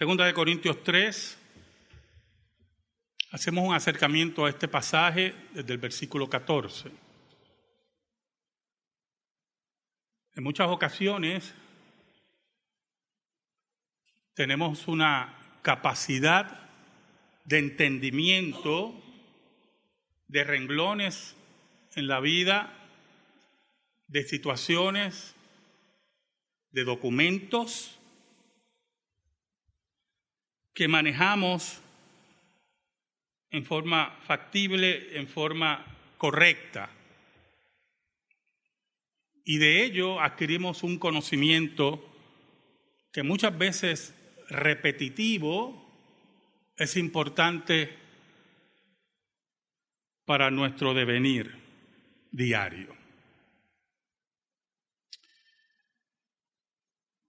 Segunda de Corintios 3, hacemos un acercamiento a este pasaje desde el versículo 14. En muchas ocasiones tenemos una capacidad de entendimiento de renglones en la vida, de situaciones, de documentos que manejamos en forma factible, en forma correcta. Y de ello adquirimos un conocimiento que muchas veces repetitivo es importante para nuestro devenir diario.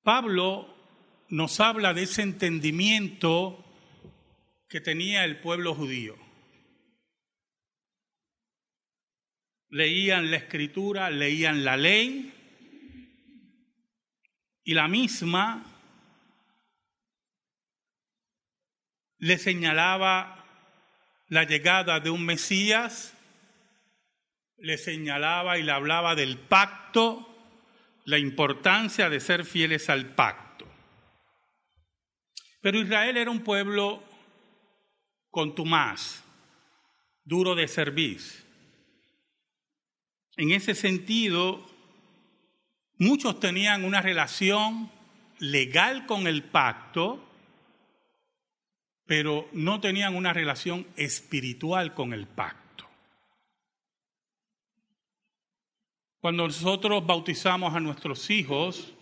Pablo nos habla de ese entendimiento que tenía el pueblo judío. Leían la escritura, leían la ley y la misma le señalaba la llegada de un Mesías, le señalaba y le hablaba del pacto, la importancia de ser fieles al pacto. Pero Israel era un pueblo contumaz, duro de servir. En ese sentido, muchos tenían una relación legal con el pacto, pero no tenían una relación espiritual con el pacto. Cuando nosotros bautizamos a nuestros hijos,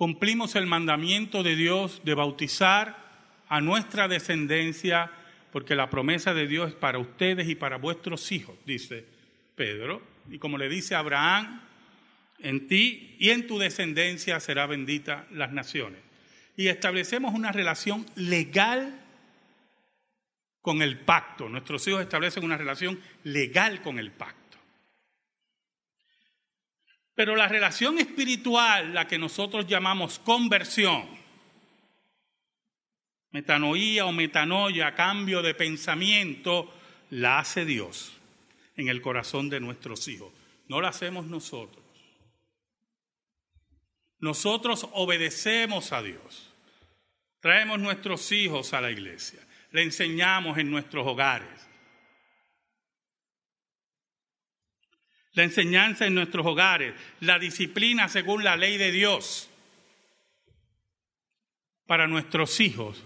cumplimos el mandamiento de Dios de bautizar a nuestra descendencia, porque la promesa de Dios es para ustedes y para vuestros hijos, dice Pedro. Y como le dice Abraham, en ti y en tu descendencia será bendita las naciones. Y establecemos una relación legal con el pacto. Nuestros hijos establecen una relación legal con el pacto. Pero la relación espiritual, la que nosotros llamamos conversión, metanoía o metanoia, cambio de pensamiento, la hace Dios en el corazón de nuestros hijos. No la hacemos nosotros. Nosotros obedecemos a Dios. Traemos nuestros hijos a la iglesia. Le enseñamos en nuestros hogares. La enseñanza en nuestros hogares. La disciplina según la ley de Dios. Para nuestros hijos.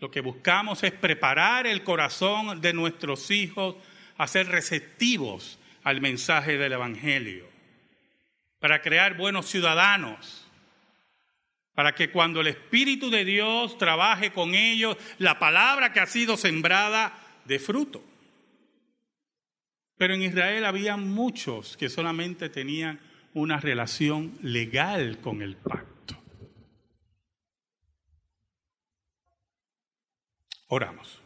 Lo que buscamos es preparar el corazón de nuestros hijos a ser receptivos al mensaje del Evangelio para crear buenos ciudadanos, para que cuando el Espíritu de Dios trabaje con ellos, la palabra que ha sido sembrada de fruto. Pero en Israel había muchos que solamente tenían una relación legal con el pacto. Oramos.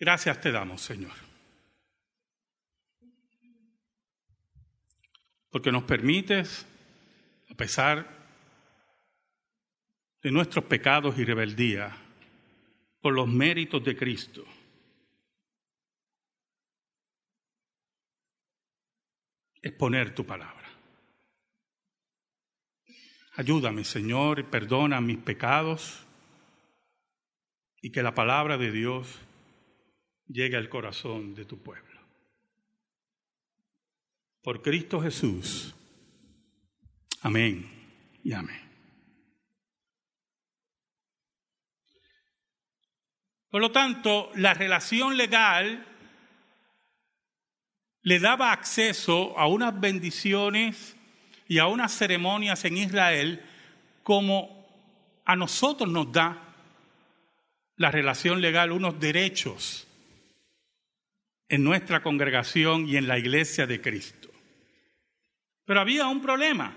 Gracias te damos, Señor. porque nos permites, a pesar de nuestros pecados y rebeldía, los méritos de Cristo, exponer tu palabra. Ayúdame, Señor, perdona mis pecados y que la palabra de Dios llegue al corazón de tu pueblo por Cristo Jesús. Amén y amén. Por lo tanto, la relación legal le daba acceso a unas bendiciones y a unas ceremonias en Israel como a nosotros nos da la relación legal unos derechos en nuestra congregación y en la iglesia de Cristo. Pero había un problema.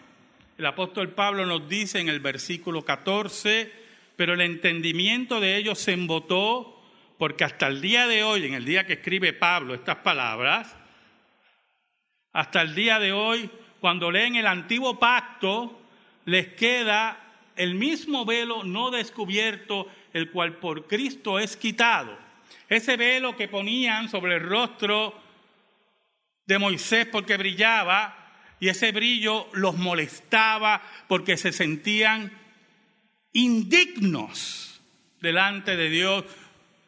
El apóstol Pablo nos dice en el versículo 14, pero el entendimiento de ellos se embotó porque hasta el día de hoy, en el día que escribe Pablo estas palabras, hasta el día de hoy, cuando leen el antiguo pacto, les queda el mismo velo no descubierto, el cual por Cristo es quitado. Ese velo que ponían sobre el rostro de Moisés porque brillaba, y ese brillo los molestaba porque se sentían indignos delante de Dios,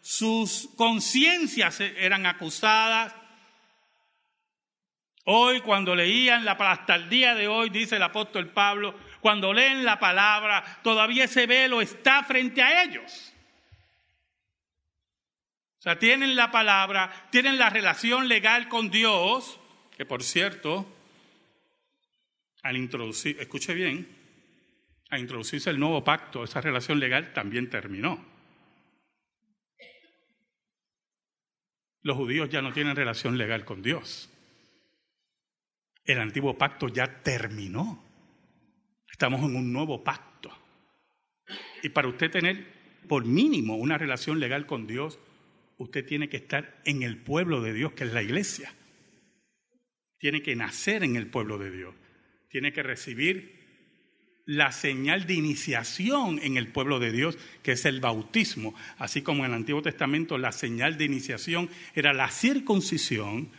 sus conciencias eran acusadas. Hoy cuando leían la hasta el día de hoy, dice el apóstol Pablo, cuando leen la palabra, todavía ese velo está frente a ellos. O sea, tienen la palabra, tienen la relación legal con Dios, que por cierto, al introducir, escuche bien, al introducirse el nuevo pacto, esa relación legal también terminó. Los judíos ya no tienen relación legal con Dios. El antiguo pacto ya terminó. Estamos en un nuevo pacto. Y para usted tener por mínimo una relación legal con Dios, usted tiene que estar en el pueblo de Dios, que es la iglesia. Tiene que nacer en el pueblo de Dios tiene que recibir la señal de iniciación en el pueblo de Dios, que es el bautismo. Así como en el Antiguo Testamento la señal de iniciación era la circuncisión,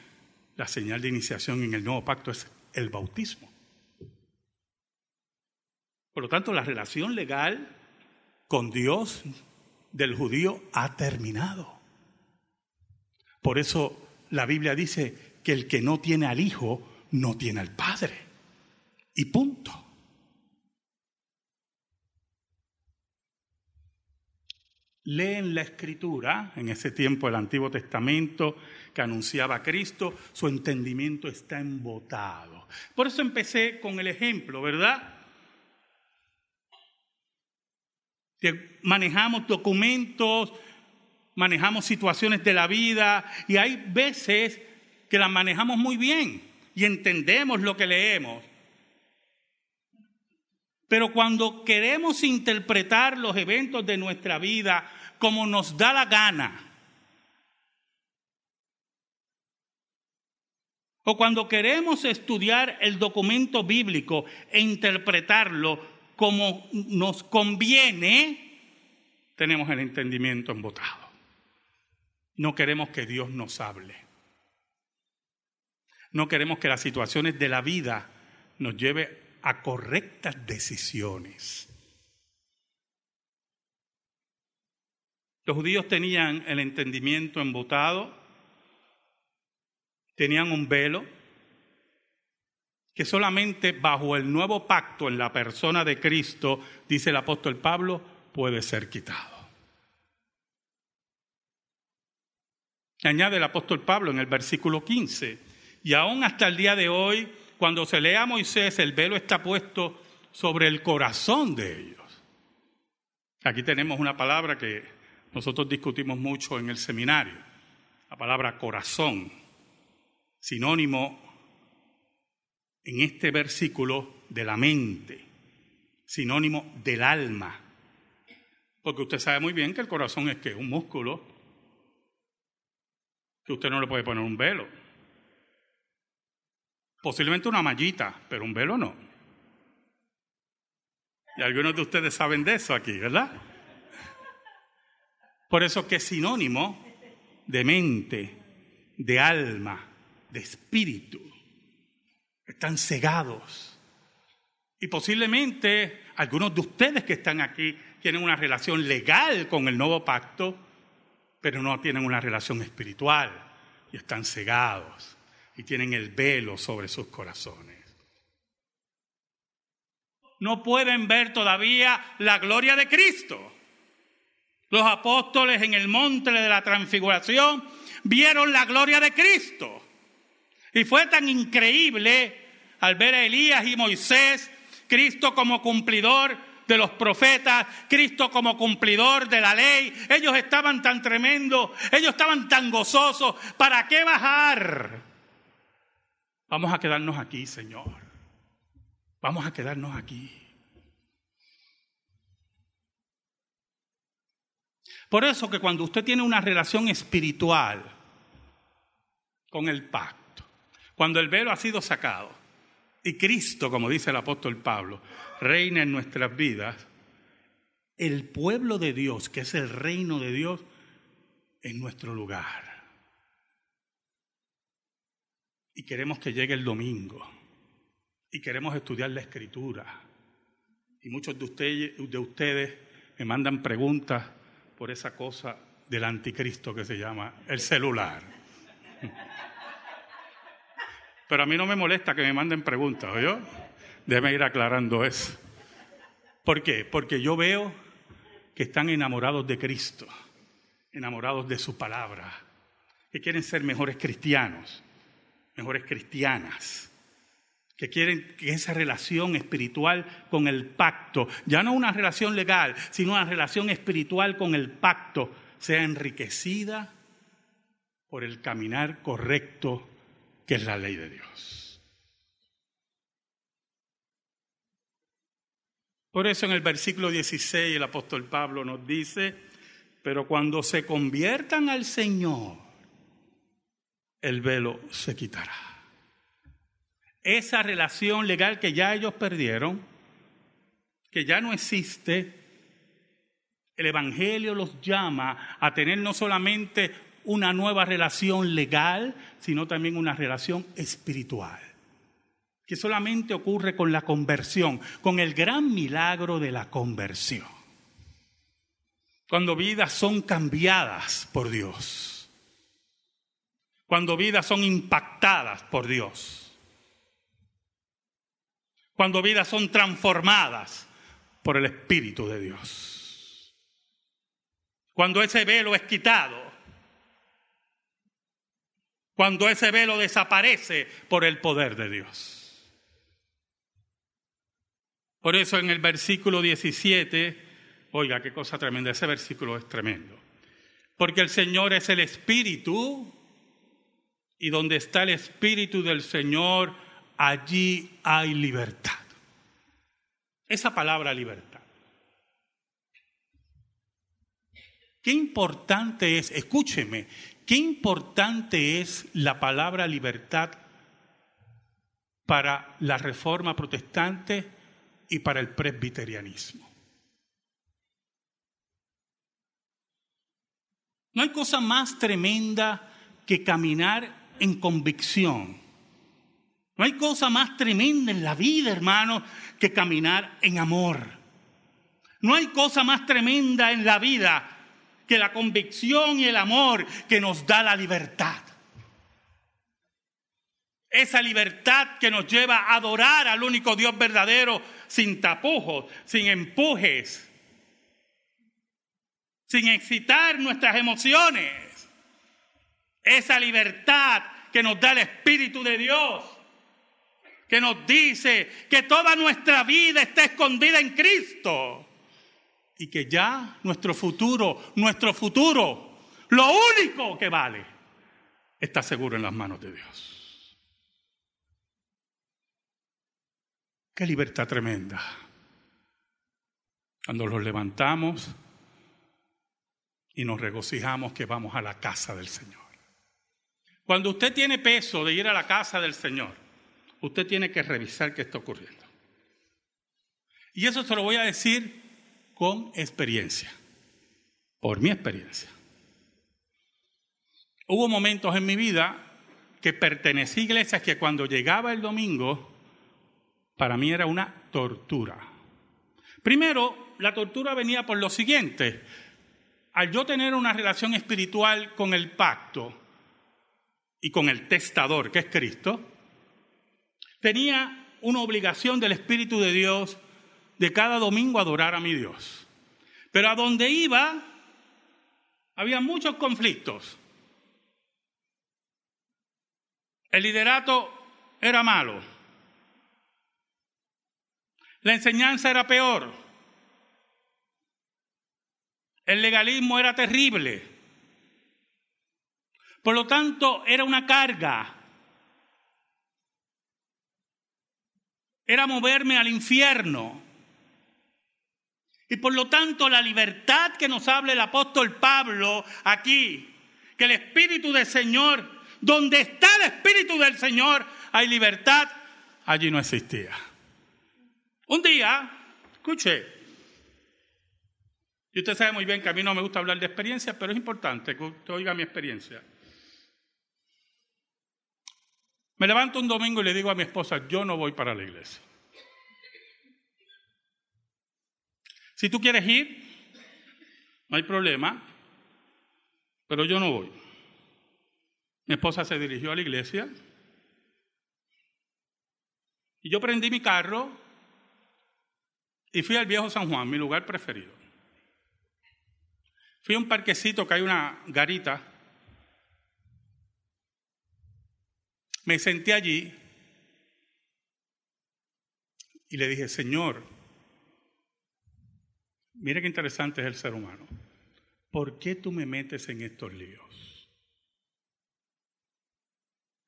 la señal de iniciación en el nuevo pacto es el bautismo. Por lo tanto, la relación legal con Dios del judío ha terminado. Por eso la Biblia dice que el que no tiene al Hijo no tiene al Padre. Y punto. Leen la escritura, en ese tiempo el Antiguo Testamento que anunciaba a Cristo, su entendimiento está embotado. Por eso empecé con el ejemplo, ¿verdad? Manejamos documentos, manejamos situaciones de la vida y hay veces que las manejamos muy bien y entendemos lo que leemos. Pero cuando queremos interpretar los eventos de nuestra vida como nos da la gana, o cuando queremos estudiar el documento bíblico e interpretarlo como nos conviene, tenemos el entendimiento embotado. No queremos que Dios nos hable. No queremos que las situaciones de la vida nos lleve a correctas decisiones. Los judíos tenían el entendimiento embotado, tenían un velo que solamente bajo el nuevo pacto en la persona de Cristo, dice el apóstol Pablo, puede ser quitado. Añade el apóstol Pablo en el versículo 15, y aún hasta el día de hoy cuando se lee a Moisés, el velo está puesto sobre el corazón de ellos. Aquí tenemos una palabra que nosotros discutimos mucho en el seminario, la palabra corazón, sinónimo en este versículo de la mente, sinónimo del alma. Porque usted sabe muy bien que el corazón es que un músculo, que usted no le puede poner un velo. Posiblemente una mallita, pero un velo no. Y algunos de ustedes saben de eso aquí, ¿verdad? Por eso que es sinónimo de mente, de alma, de espíritu. Están cegados. Y posiblemente algunos de ustedes que están aquí tienen una relación legal con el nuevo pacto, pero no tienen una relación espiritual y están cegados y tienen el velo sobre sus corazones. No pueden ver todavía la gloria de Cristo. Los apóstoles en el monte de la transfiguración vieron la gloria de Cristo. Y fue tan increíble al ver a Elías y Moisés, Cristo como cumplidor de los profetas, Cristo como cumplidor de la ley. Ellos estaban tan tremendos, ellos estaban tan gozosos. ¿Para qué bajar? Vamos a quedarnos aquí, Señor. Vamos a quedarnos aquí. Por eso que cuando usted tiene una relación espiritual con el pacto, Cuando el velo ha sido sacado y Cristo, como dice el apóstol Pablo, reina en nuestras vidas, el pueblo de Dios, que es el reino de Dios, en nuestro lugar. Y queremos que llegue el domingo. Y queremos estudiar la escritura. Y muchos de ustedes, de ustedes me mandan preguntas por esa cosa del anticristo que se llama el celular. Pero a mí no me molesta que me manden preguntas, ¿oyó? Déjeme ir aclarando eso. ¿Por qué? Porque yo veo que están enamorados de Cristo, enamorados de su palabra, que quieren ser mejores cristianos, mejores cristianas, que quieren que esa relación espiritual con el pacto, ya no una relación legal, sino una relación espiritual con el pacto, sea enriquecida por el caminar correcto que es la ley de Dios. Por eso en el versículo 16 el apóstol Pablo nos dice, pero cuando se conviertan al Señor, el velo se quitará. Esa relación legal que ya ellos perdieron, que ya no existe, el Evangelio los llama a tener no solamente una nueva relación legal, sino también una relación espiritual, que solamente ocurre con la conversión, con el gran milagro de la conversión. Cuando vidas son cambiadas por Dios, cuando vidas son impactadas por Dios, cuando vidas son transformadas por el Espíritu de Dios, cuando ese velo es quitado cuando ese velo desaparece por el poder de Dios. Por eso en el versículo 17, oiga, qué cosa tremenda, ese versículo es tremendo. Porque el Señor es el Espíritu y donde está el Espíritu del Señor, allí hay libertad. Esa palabra libertad. Qué importante es, escúcheme, Qué importante es la palabra libertad para la reforma protestante y para el presbiterianismo. No hay cosa más tremenda que caminar en convicción. No hay cosa más tremenda en la vida, hermano, que caminar en amor. No hay cosa más tremenda en la vida que la convicción y el amor que nos da la libertad. Esa libertad que nos lleva a adorar al único Dios verdadero sin tapujos, sin empujes, sin excitar nuestras emociones. Esa libertad que nos da el Espíritu de Dios, que nos dice que toda nuestra vida está escondida en Cristo y que ya nuestro futuro, nuestro futuro, lo único que vale, está seguro en las manos de Dios. Qué libertad tremenda. Cuando los levantamos y nos regocijamos que vamos a la casa del Señor. Cuando usted tiene peso de ir a la casa del Señor, usted tiene que revisar qué está ocurriendo. Y eso se lo voy a decir con experiencia, por mi experiencia. Hubo momentos en mi vida que pertenecí a iglesias que cuando llegaba el domingo, para mí era una tortura. Primero, la tortura venía por lo siguiente. Al yo tener una relación espiritual con el pacto y con el testador, que es Cristo, tenía una obligación del Espíritu de Dios de cada domingo adorar a mi Dios. Pero a donde iba, había muchos conflictos. El liderato era malo. La enseñanza era peor. El legalismo era terrible. Por lo tanto, era una carga. Era moverme al infierno. Y por lo tanto la libertad que nos habla el apóstol Pablo aquí, que el Espíritu del Señor donde está el Espíritu del Señor hay libertad, allí no existía. Un día, escuche, y usted sabe muy bien que a mí no me gusta hablar de experiencia, pero es importante que usted oiga mi experiencia. Me levanto un domingo y le digo a mi esposa, yo no voy para la iglesia. Si tú quieres ir, no hay problema, pero yo no voy. Mi esposa se dirigió a la iglesia y yo prendí mi carro y fui al viejo San Juan, mi lugar preferido. Fui a un parquecito que hay una garita. Me senté allí y le dije, Señor, mire qué interesante es el ser humano. ¿Por qué tú me metes en estos líos?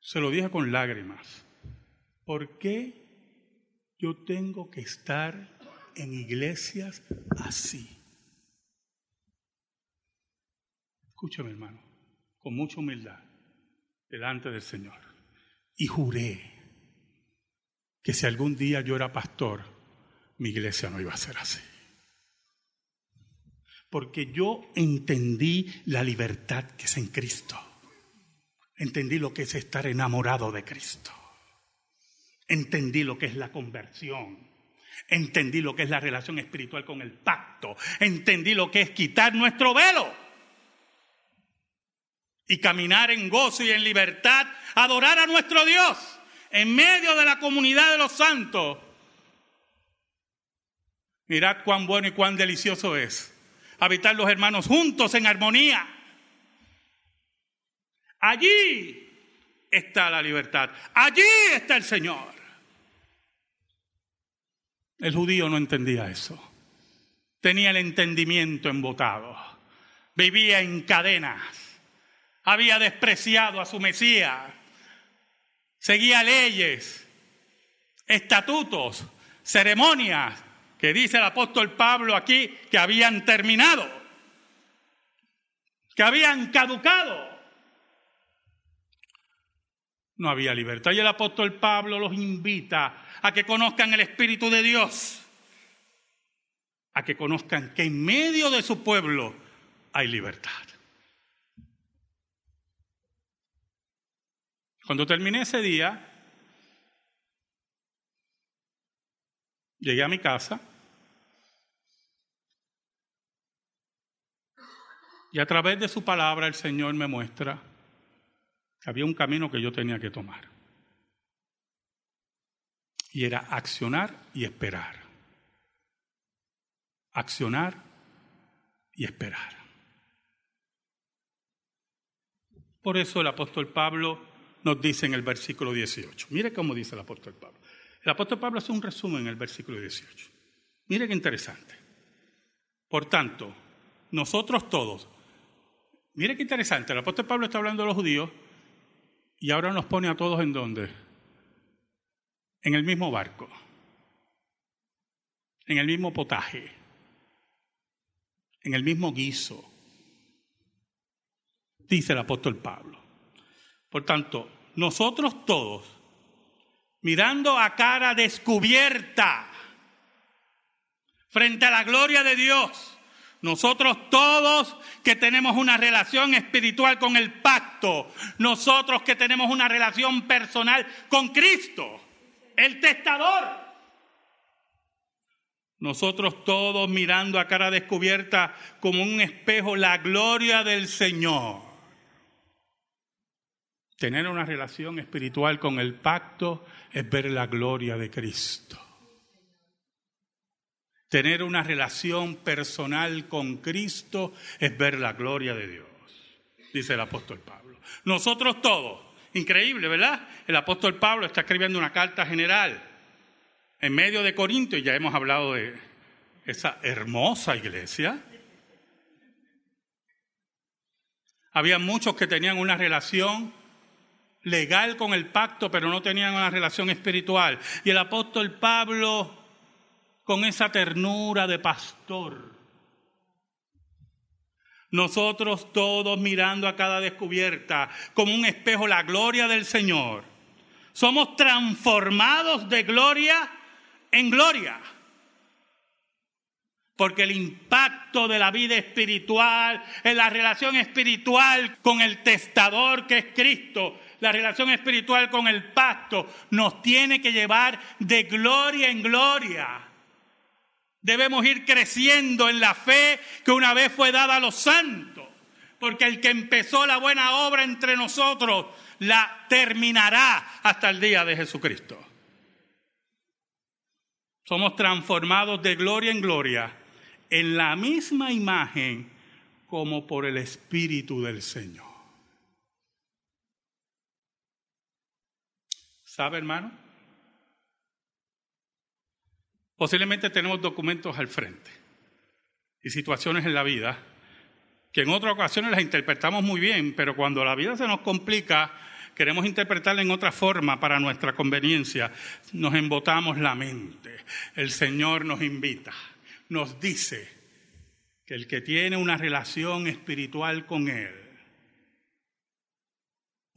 Se lo dije con lágrimas. ¿Por qué yo tengo que estar en iglesias así. Escúchame, hermano, con mucha humildad, delante del Señor. Y juré que si algún día yo era pastor, mi iglesia no iba a ser así. Porque yo entendí la libertad que es en Cristo. Entendí lo que es estar enamorado de Cristo. Entendí lo que es la conversión. Entendí lo que es la relación espiritual con el pacto. Entendí lo que es quitar nuestro velo y caminar en gozo y en libertad, adorar a nuestro Dios en medio de la comunidad de los santos. Mirad cuán bueno y cuán delicioso es habitar los hermanos juntos en armonía. Allí está la libertad. Allí está el Señor. El judío no entendía eso. Tenía el entendimiento embotado. Vivía en cadenas. Había despreciado a su Mesías. Seguía leyes, estatutos, ceremonias que dice el apóstol Pablo aquí que habían terminado, que habían caducado. No había libertad. Y el apóstol Pablo los invita a que conozcan el Espíritu de Dios, a que conozcan que en medio de su pueblo hay libertad. Cuando terminé ese día, llegué a mi casa y a través de su palabra el Señor me muestra que había un camino que yo tenía que tomar y era accionar y esperar. Accionar y esperar. Por eso el apóstol Pablo nos dice en el versículo 18. Mire cómo dice el apóstol Pablo. El apóstol Pablo hace un resumen en el versículo 18. Mire qué interesante. Por tanto, nosotros todos, mire qué interesante, el apóstol Pablo está hablando de los judíos y ahora nos pone a todos en dónde? en el mismo barco, en el mismo potaje, en el mismo guiso, dice el apóstol Pablo. Por tanto, nosotros todos, mirando a cara descubierta frente a la gloria de Dios, nosotros todos que tenemos una relación espiritual con el pacto, nosotros que tenemos una relación personal con Cristo, el testador. Nosotros todos mirando a cara descubierta como un espejo la gloria del Señor. Tener una relación espiritual con el pacto es ver la gloria de Cristo. Tener una relación personal con Cristo es ver la gloria de Dios, dice el apóstol Pablo. Nosotros todos Increíble, ¿verdad? El apóstol Pablo está escribiendo una carta general en medio de Corinto y ya hemos hablado de esa hermosa iglesia. Había muchos que tenían una relación legal con el pacto, pero no tenían una relación espiritual. Y el apóstol Pablo, con esa ternura de pastor, Nosotros todos mirando a cada descubierta como un espejo la gloria del Señor. Somos transformados de gloria en gloria. Porque el impacto de la vida espiritual, en la relación espiritual con el testador que es Cristo, la relación espiritual con el pacto, nos tiene que llevar de gloria en gloria. Debemos ir creciendo en la fe que una vez fue dada a los santos. Porque el que empezó la buena obra entre nosotros la terminará hasta el día de Jesucristo. Somos transformados de gloria en gloria en la misma imagen como por el Espíritu del Señor. ¿Sabe, hermano? Posiblemente tenemos documentos al frente y situaciones en la vida que en otras ocasiones las interpretamos muy bien, pero cuando la vida se nos complica, queremos interpretarla en otra forma para nuestra conveniencia, nos embotamos la mente. El Señor nos invita nos dice que el que tiene una relación espiritual con Él,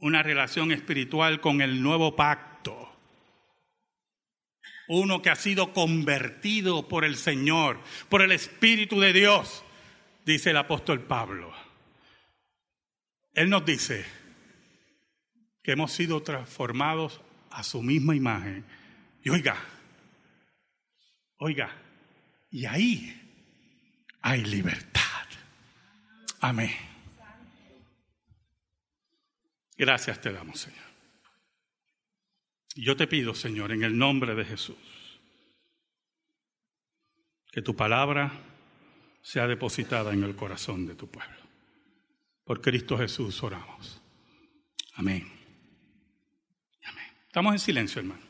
una relación espiritual con el nuevo pacto, uno que ha sido convertido por el Señor, por el Espíritu de Dios, dice el apóstol Pablo. Él nos dice que hemos sido transformados a su misma imagen. Y oiga, oiga, y ahí hay libertad. Amén. Gracias te damos, Señor. Yo te pido, Señor, en el nombre de Jesús, que tu palabra sea depositada en el corazón de tu pueblo. Por Cristo Jesús oramos. Amén. Amén. Estamos en silencio, hermano.